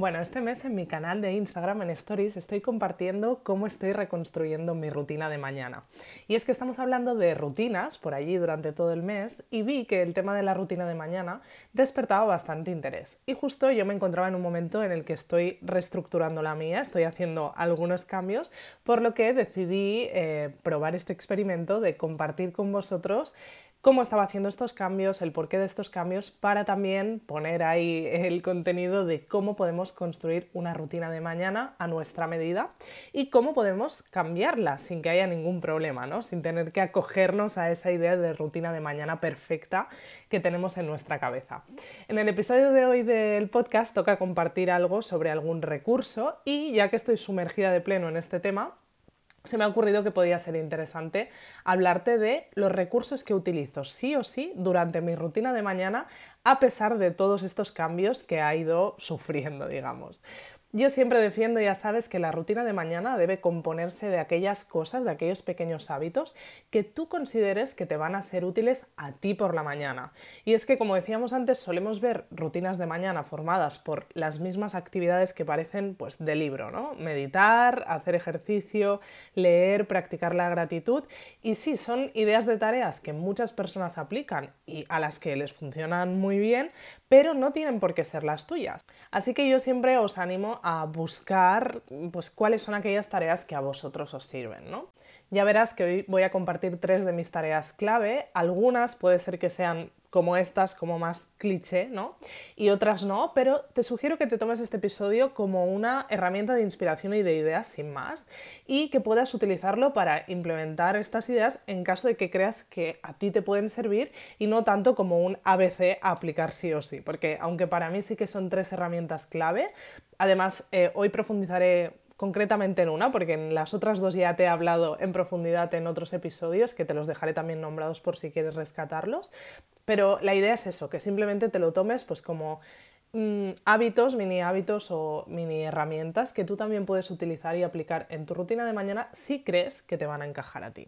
Bueno, este mes en mi canal de Instagram en Stories estoy compartiendo cómo estoy reconstruyendo mi rutina de mañana. Y es que estamos hablando de rutinas por allí durante todo el mes y vi que el tema de la rutina de mañana despertaba bastante interés. Y justo yo me encontraba en un momento en el que estoy reestructurando la mía, estoy haciendo algunos cambios, por lo que decidí eh, probar este experimento de compartir con vosotros cómo estaba haciendo estos cambios, el porqué de estos cambios, para también poner ahí el contenido de cómo podemos construir una rutina de mañana a nuestra medida y cómo podemos cambiarla sin que haya ningún problema, ¿no? sin tener que acogernos a esa idea de rutina de mañana perfecta que tenemos en nuestra cabeza. En el episodio de hoy del podcast toca compartir algo sobre algún recurso y ya que estoy sumergida de pleno en este tema, se me ha ocurrido que podía ser interesante hablarte de los recursos que utilizo sí o sí durante mi rutina de mañana a pesar de todos estos cambios que ha ido sufriendo, digamos. Yo siempre defiendo, ya sabes, que la rutina de mañana debe componerse de aquellas cosas, de aquellos pequeños hábitos que tú consideres que te van a ser útiles a ti por la mañana. Y es que, como decíamos antes, solemos ver rutinas de mañana formadas por las mismas actividades que parecen pues de libro, ¿no? Meditar, hacer ejercicio, leer, practicar la gratitud. Y sí, son ideas de tareas que muchas personas aplican y a las que les funcionan muy bien, pero no tienen por qué ser las tuyas. Así que yo siempre os animo a buscar pues, cuáles son aquellas tareas que a vosotros os sirven. ¿no? Ya verás que hoy voy a compartir tres de mis tareas clave. Algunas puede ser que sean como estas, como más cliché, ¿no? Y otras no, pero te sugiero que te tomes este episodio como una herramienta de inspiración y de ideas sin más y que puedas utilizarlo para implementar estas ideas en caso de que creas que a ti te pueden servir y no tanto como un ABC a aplicar sí o sí, porque aunque para mí sí que son tres herramientas clave, además eh, hoy profundizaré concretamente en una, porque en las otras dos ya te he hablado en profundidad en otros episodios, que te los dejaré también nombrados por si quieres rescatarlos. Pero la idea es eso, que simplemente te lo tomes pues como mm, hábitos, mini hábitos o mini herramientas que tú también puedes utilizar y aplicar en tu rutina de mañana si crees que te van a encajar a ti.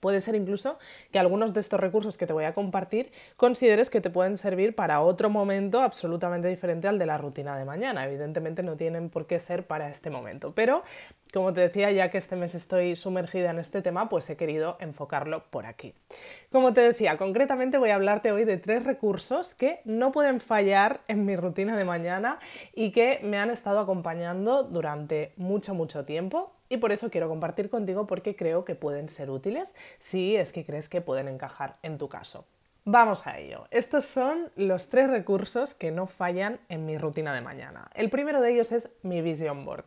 Puede ser incluso que algunos de estos recursos que te voy a compartir consideres que te pueden servir para otro momento absolutamente diferente al de la rutina de mañana. Evidentemente no tienen por qué ser para este momento, pero como te decía, ya que este mes estoy sumergida en este tema, pues he querido enfocarlo por aquí. Como te decía, concretamente voy a hablarte hoy de tres recursos que no pueden fallar en mi rutina de mañana y que me han estado acompañando durante mucho, mucho tiempo y por eso quiero compartir contigo porque creo que pueden ser útiles si es que crees que pueden encajar en tu caso. Vamos a ello. Estos son los tres recursos que no fallan en mi rutina de mañana. El primero de ellos es mi Vision Board.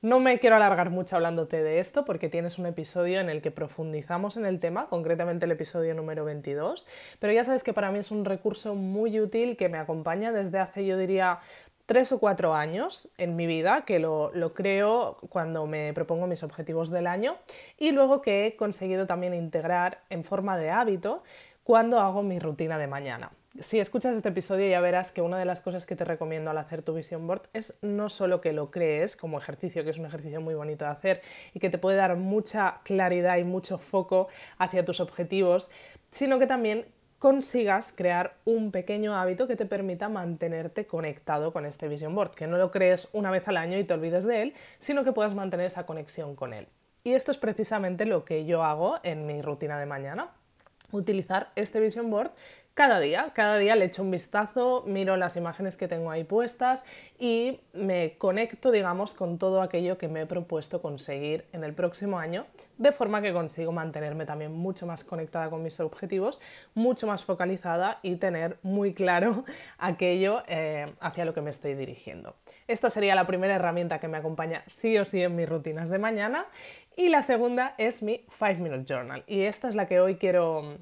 No me quiero alargar mucho hablándote de esto porque tienes un episodio en el que profundizamos en el tema, concretamente el episodio número 22, pero ya sabes que para mí es un recurso muy útil que me acompaña desde hace, yo diría, tres o cuatro años en mi vida, que lo, lo, creo cuando me propongo mis objetivos del año y luego que he conseguido también integrar en forma de hábito cuando hago mi rutina de mañana. Si escuchas este episodio ya verás que una de las cosas que te recomiendo al hacer tu vision board es no solo que lo crees como ejercicio, que es un ejercicio muy bonito de hacer y que te puede dar mucha claridad y mucho foco hacia tus objetivos, sino que también consigas crear un pequeño hábito que te permita mantenerte conectado con este vision board, que no lo crees una vez al año y te olvides de él, sino que puedas mantener esa conexión con él. Y esto es precisamente lo que yo hago en mi rutina de mañana utilizar este vision board cada día, cada día le echo un vistazo, miro las imágenes que tengo ahí puestas y me conecto, digamos, con todo aquello que me he propuesto conseguir en el próximo año, de forma que consigo mantenerme también mucho más conectada con mis objetivos, mucho más focalizada y tener muy claro aquello eh, hacia lo que me estoy dirigiendo. Esta sería la primera herramienta que me acompaña sí o sí en mis rutinas de mañana y la segunda es mi 5 Minute Journal y esta es la que hoy quiero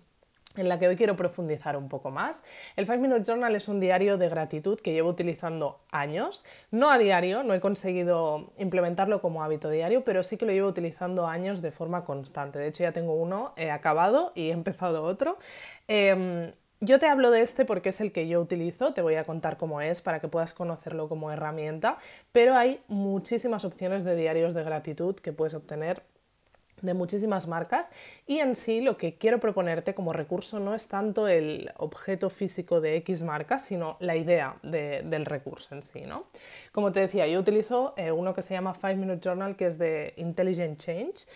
en la que hoy quiero profundizar un poco más. El 5 Minute Journal es un diario de gratitud que llevo utilizando años, no a diario, no he conseguido implementarlo como hábito diario, pero sí que lo llevo utilizando años de forma constante. De hecho ya tengo uno he acabado y he empezado otro. Em, yo te hablo de este porque es el que yo utilizo, te voy a contar cómo es para que puedas conocerlo como herramienta, pero hay muchísimas opciones de diarios de gratitud que puedes obtener de muchísimas marcas y en sí lo que quiero proponerte como recurso no es tanto el objeto físico de X marca, sino la idea del recurso en sí. ¿no? Como te decía, yo utilizo eh, uno que se llama 5 Minute Journal, que es de Intelligent Change.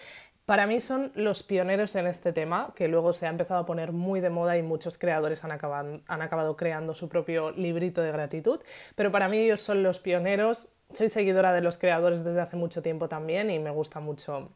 Para mí son los pioneros en este tema, que luego se ha empezado a poner muy de moda y muchos creadores han acabado, han acabado creando su propio librito de gratitud, pero para mí ellos son los pioneros. Soy seguidora de los creadores desde hace mucho tiempo también y me gusta mucho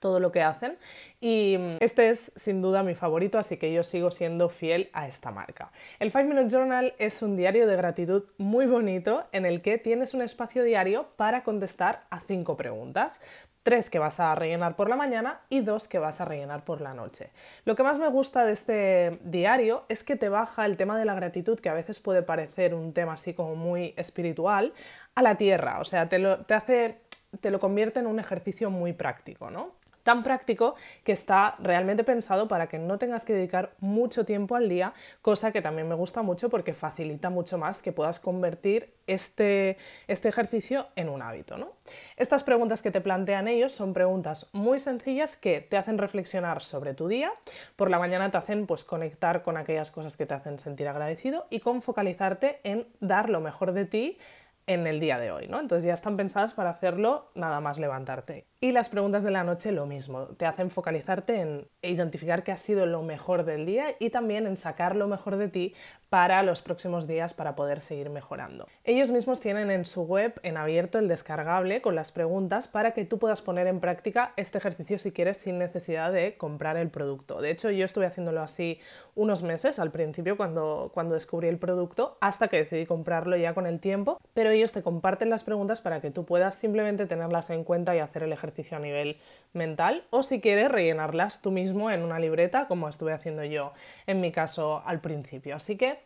todo lo que hacen y este es sin duda mi favorito, así que yo sigo siendo fiel a esta marca. El 5 Minute Journal es un diario de gratitud muy bonito en el que tienes un espacio diario para contestar a cinco preguntas tres que vas a rellenar por la mañana y dos que vas a rellenar por la noche. Lo que más me gusta de este diario es que te baja el tema de la gratitud, que a veces puede parecer un tema así como muy espiritual, a la tierra, o sea, te lo, te hace, te lo convierte en un ejercicio muy práctico, ¿no? Tan práctico que está realmente pensado para que no tengas que dedicar mucho tiempo al día, cosa que también me gusta mucho porque facilita mucho más que puedas convertir este, este ejercicio en un hábito. ¿no? Estas preguntas que te plantean ellos son preguntas muy sencillas que te hacen reflexionar sobre tu día, por la mañana te hacen pues, conectar con aquellas cosas que te hacen sentir agradecido y con focalizarte en dar lo mejor de ti en el día de hoy, ¿no? Entonces ya están pensadas para hacerlo nada más levantarte. Y las preguntas de la noche lo mismo, te hacen focalizarte en identificar qué ha sido lo mejor del día y también en sacar lo mejor de ti para los próximos días para poder seguir mejorando. Ellos mismos tienen en su web en abierto el descargable con las preguntas para que tú puedas poner en práctica este ejercicio si quieres sin necesidad de comprar el producto. De hecho, yo estuve haciéndolo así unos meses al principio cuando, cuando descubrí el producto hasta que decidí comprarlo ya con el tiempo, pero ellos te comparten las preguntas para que tú puedas simplemente tenerlas en cuenta y hacer el ejercicio a nivel mental o si quieres rellenarlas tú mismo en una libreta como estuve haciendo yo en mi caso al principio. Así que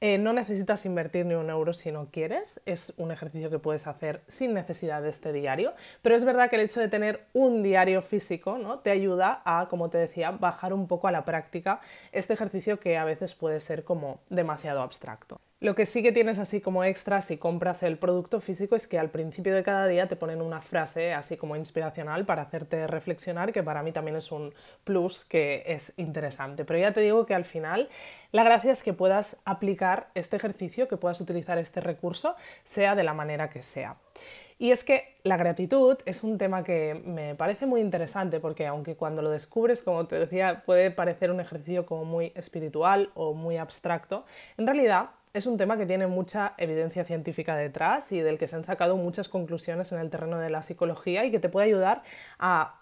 eh, no necesitas invertir ni un euro si no quieres, es un ejercicio que puedes hacer sin necesidad de este diario, pero es verdad que el hecho de tener un diario físico ¿no? te ayuda a, como te decía, bajar un poco a la práctica este ejercicio que a veces puede ser como demasiado abstracto. Lo que sí que tienes así como extra si compras el producto físico es que al principio de cada día te ponen una frase así como inspiracional para hacerte reflexionar, que para mí también es un plus que es interesante. Pero ya te digo que al final la gracia es que puedas aplicar este ejercicio, que puedas utilizar este recurso, sea de la manera que sea. Y es que la gratitud es un tema que me parece muy interesante porque aunque cuando lo descubres, como te decía, puede parecer un ejercicio como muy espiritual o muy abstracto, en realidad es un tema que tiene mucha evidencia científica detrás y del que se han sacado muchas conclusiones en el terreno de la psicología y que te puede ayudar a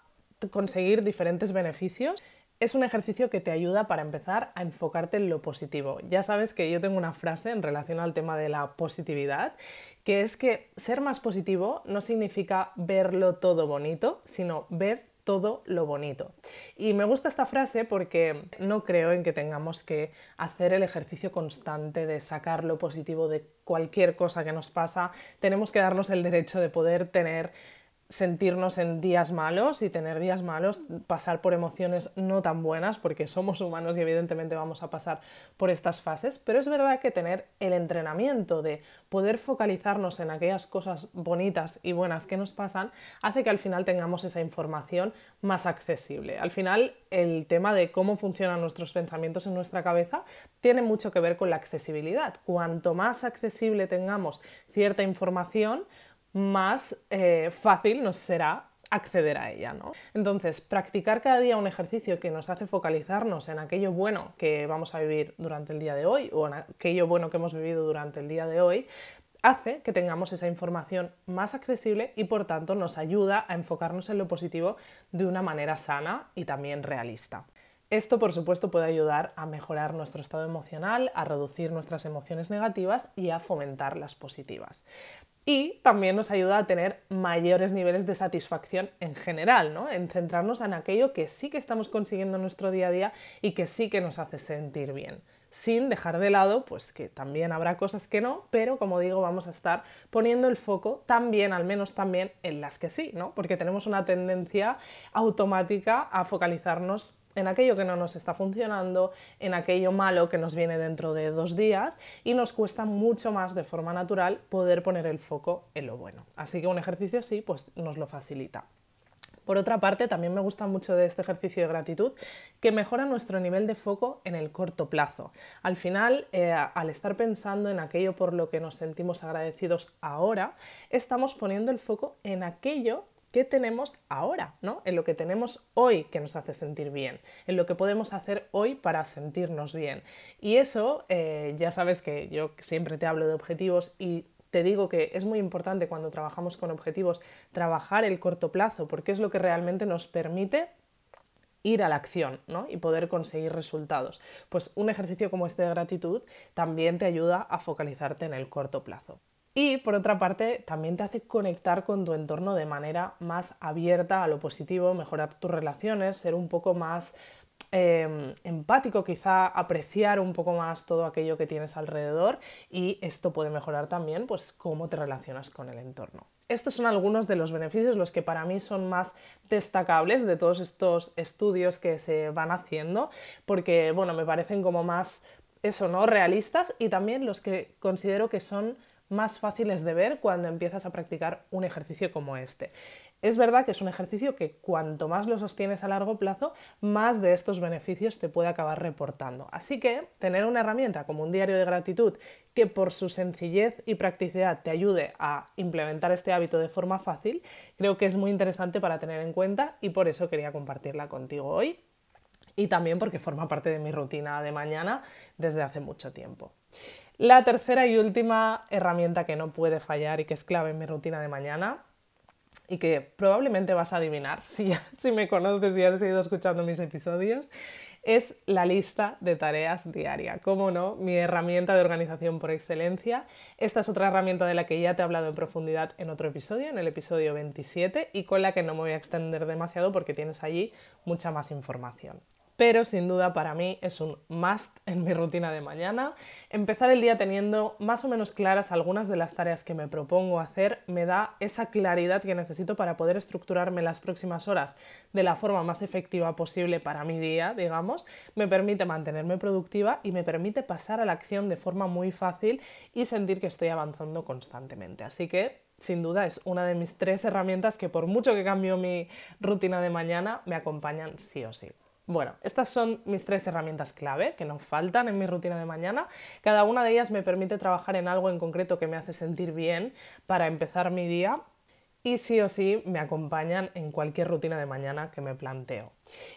conseguir diferentes beneficios. Es un ejercicio que te ayuda para empezar a enfocarte en lo positivo. Ya sabes que yo tengo una frase en relación al tema de la positividad, que es que ser más positivo no significa verlo todo bonito, sino ver todo lo bonito. Y me gusta esta frase porque no creo en que tengamos que hacer el ejercicio constante de sacar lo positivo de cualquier cosa que nos pasa. Tenemos que darnos el derecho de poder tener sentirnos en días malos y tener días malos, pasar por emociones no tan buenas, porque somos humanos y evidentemente vamos a pasar por estas fases, pero es verdad que tener el entrenamiento de poder focalizarnos en aquellas cosas bonitas y buenas que nos pasan hace que al final tengamos esa información más accesible. Al final el tema de cómo funcionan nuestros pensamientos en nuestra cabeza tiene mucho que ver con la accesibilidad. Cuanto más accesible tengamos cierta información, más eh, fácil nos será acceder a ella, ¿no? Entonces, practicar cada día un ejercicio que nos hace focalizarnos en aquello bueno que vamos a vivir durante el día de hoy o en aquello bueno que hemos vivido durante el día de hoy, hace que tengamos esa información más accesible y por tanto nos ayuda a enfocarnos en lo positivo de una manera sana y también realista. Esto, por supuesto, puede ayudar a mejorar nuestro estado emocional, a reducir nuestras emociones negativas y a fomentar las positivas. Y también nos ayuda a tener mayores niveles de satisfacción en general, ¿no? En centrarnos en aquello que sí que estamos consiguiendo en nuestro día a día y que sí que nos hace sentir bien sin dejar de lado, pues que también habrá cosas que no, pero como digo, vamos a estar poniendo el foco también, al menos también, en las que sí, ¿no? Porque tenemos una tendencia automática a focalizarnos en aquello que no nos está funcionando, en aquello malo que nos viene dentro de dos días y nos cuesta mucho más de forma natural poder poner el foco en lo bueno. Así que un ejercicio así pues nos lo facilita. Por otra parte, también me gusta mucho de este ejercicio de gratitud que mejora nuestro nivel de foco en el corto plazo. Al final, eh, al estar pensando en aquello por lo que nos sentimos agradecidos ahora, estamos poniendo el foco en aquello que tenemos ahora, ¿no? En lo que tenemos hoy que nos hace sentir bien, en lo que podemos hacer hoy para sentirnos bien. Y eso, eh, ya sabes que yo siempre te hablo de objetivos y te digo que es muy importante cuando trabajamos con objetivos trabajar el corto plazo, porque es lo que realmente nos permite ir a la acción ¿no? y poder conseguir resultados. Pues un ejercicio como este de gratitud también te ayuda a focalizarte en el corto plazo. Y por otra parte, también te hace conectar con tu entorno de manera más abierta a lo positivo, mejorar tus relaciones, ser un poco más Em, empático, quizá apreciar un poco más todo aquello que tienes alrededor y esto puede mejorar también pues cómo te relacionas con el entorno. Estos son algunos de los beneficios, los que para mí son más destacables de todos estos estudios que se van haciendo, porque bueno, me parecen como más eso, ¿no? realistas y también los que considero que son más fáciles de ver cuando empiezas a practicar un ejercicio como este. Es verdad que es un ejercicio que cuanto más lo sostienes a largo plazo, más de estos beneficios te puede acabar reportando. Así que tener una herramienta como un diario de gratitud que por su sencillez y practicidad te ayude a implementar este hábito de forma fácil, creo que es muy interesante para tener en cuenta y por eso quería compartirla contigo hoy y también porque forma parte de mi rutina de mañana desde hace mucho tiempo. La tercera y última herramienta que no puede fallar y que es clave en mi rutina de mañana y que probablemente vas a adivinar si, me conoces y has ido escuchando mis episodios, es la lista de tareas diaria. Como no, mi herramienta de organización por excelencia. Esta es otra herramienta de la que ya te he hablado en profundidad en otro episodio, en el episodio 27, y con la que no me voy a extender demasiado porque tienes allí mucha más información pero sin duda para mí es un must en mi rutina de mañana. Empezar el día teniendo más o menos claras algunas de las tareas que me propongo hacer me da esa claridad que necesito para poder estructurarme las próximas horas de la forma más efectiva posible para mi día, digamos, me permite mantenerme productiva y me permite pasar a la acción de forma muy fácil y sentir que estoy avanzando constantemente. Así que sin duda es una de mis tres herramientas que por mucho que cambio mi rutina de mañana, me acompañan sí o sí. Bueno, estas son mis tres herramientas clave que no faltan en mi rutina de mañana. Cada una de ellas me permite trabajar en algo en concreto que me hace sentir bien para empezar mi día y sí o sí me acompañan en cualquier rutina de mañana que me planteo.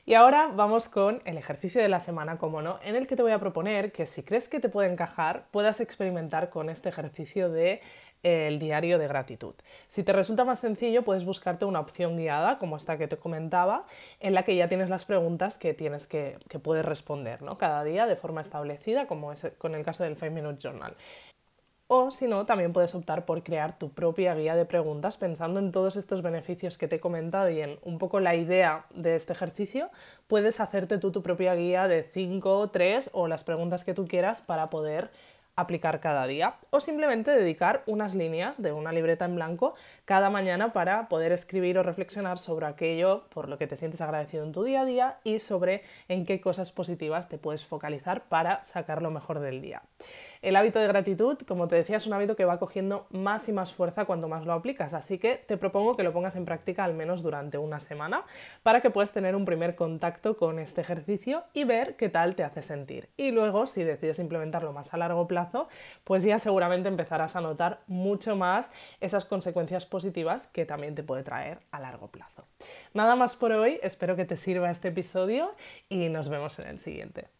Y ahora vamos con el ejercicio de la semana, como no, en el que te voy a proponer que si crees que te puede encajar, puedas experimentar con este ejercicio de el diario de gratitud. Si te resulta más sencillo, puedes buscarte una opción guiada, como esta que te comentaba, en la que ya tienes las preguntas que tienes que, que puedes responder ¿no? cada día de forma establecida, como es con el caso del 5 Minute Journal. O si no, también puedes optar por crear tu propia guía de preguntas pensando en todos estos beneficios que te he comentado y en un poco la idea de este ejercicio. Puedes hacerte tú tu propia guía de 5, 3 o las preguntas que tú quieras para poder aplicar cada día o simplemente dedicar unas líneas de una libreta en blanco cada mañana para poder escribir o reflexionar sobre aquello por lo que te sientes agradecido en tu día a día y sobre en qué cosas positivas te puedes focalizar para sacar lo mejor del día. El hábito de gratitud, como te decía, es un hábito que va cogiendo más y más fuerza cuanto más lo aplicas, así que te propongo que lo pongas en práctica al menos durante una semana para que puedas tener un primer contacto con este ejercicio y ver qué tal te hace sentir. Y luego, si decides implementarlo más a largo pues ya seguramente empezarás a notar mucho más esas consecuencias positivas que también te puede traer a largo plazo. Nada más por hoy, espero que te sirva este episodio y nos vemos en el siguiente.